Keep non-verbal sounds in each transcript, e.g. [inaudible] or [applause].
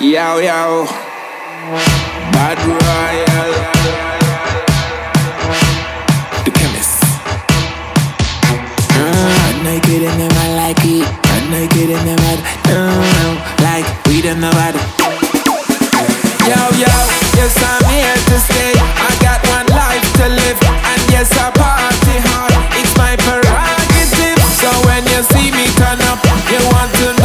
Yo, yo. Bad Royale. The Kemist. Uh, naked and them I like it. Uh, naked and them I uh, like weed in the body. Yo, yo, yes, I'm here to stay. I got one life to live, and yes, I party hard. It's my prerogative. So when you see me turn up, you want to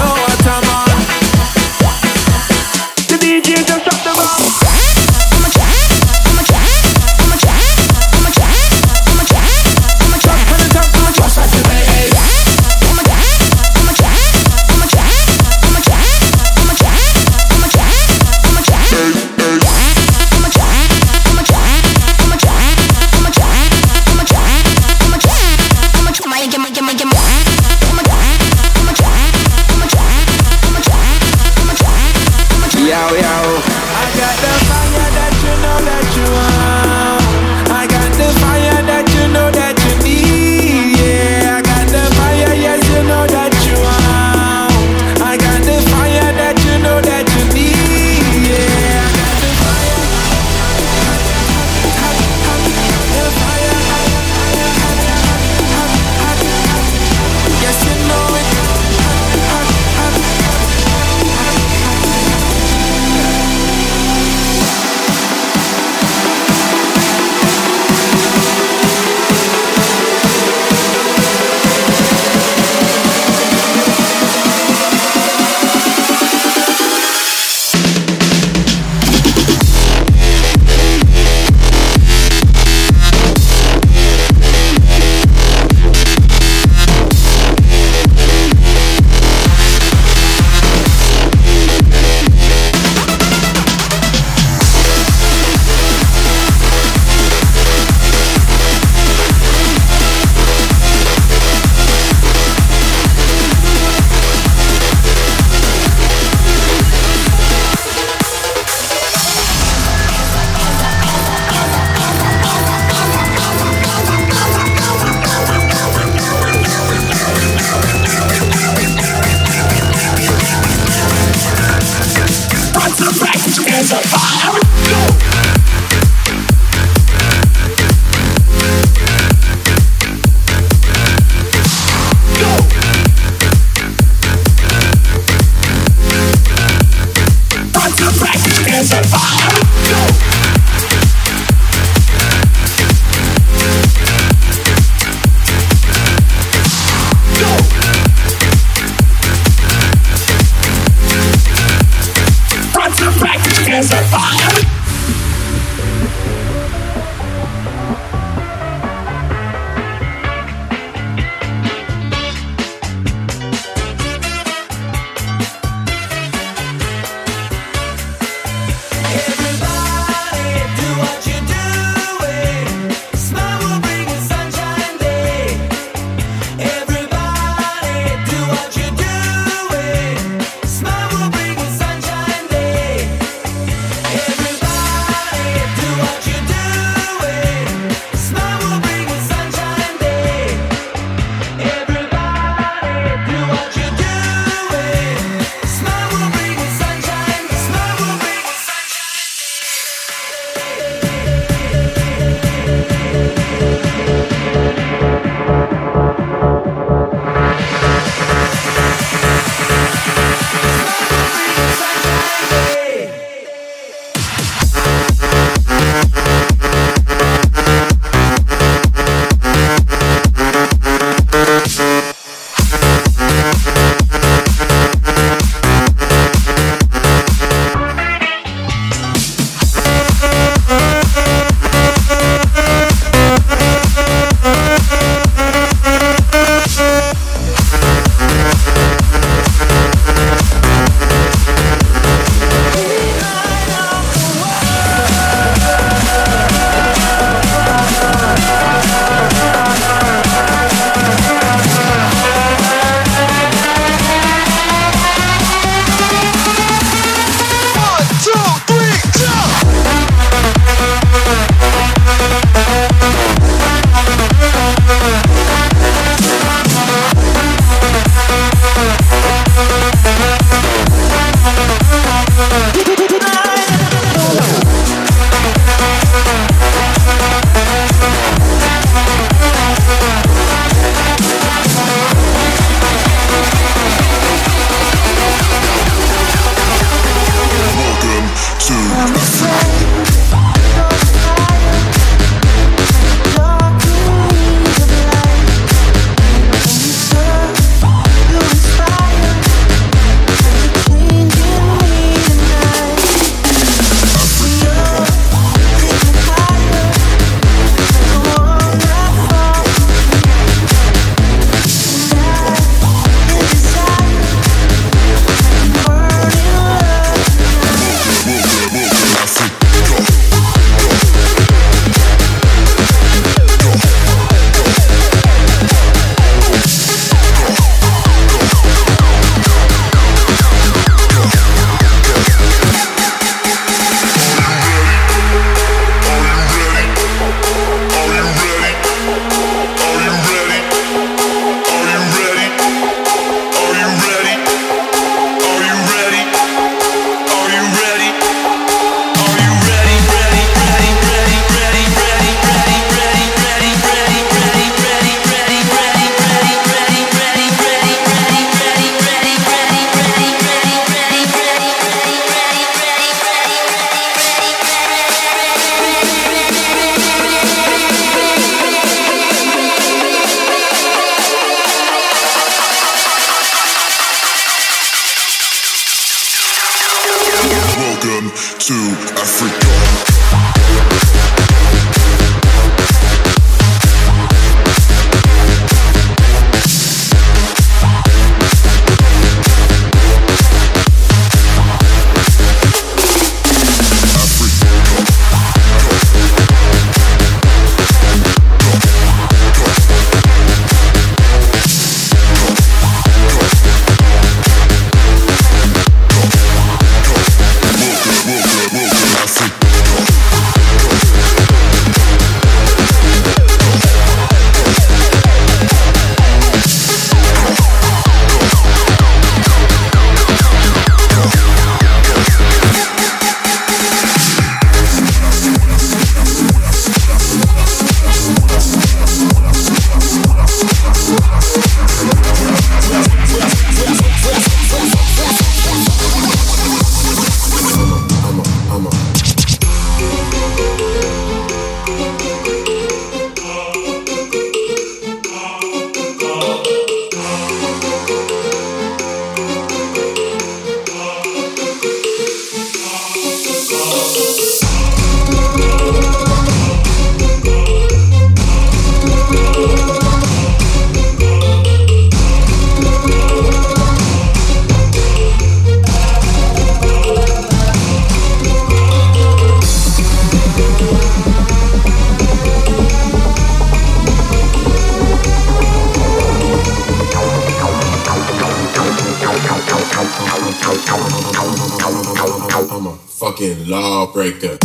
breaker.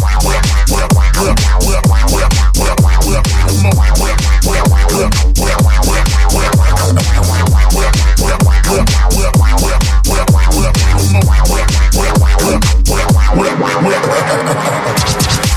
[laughs]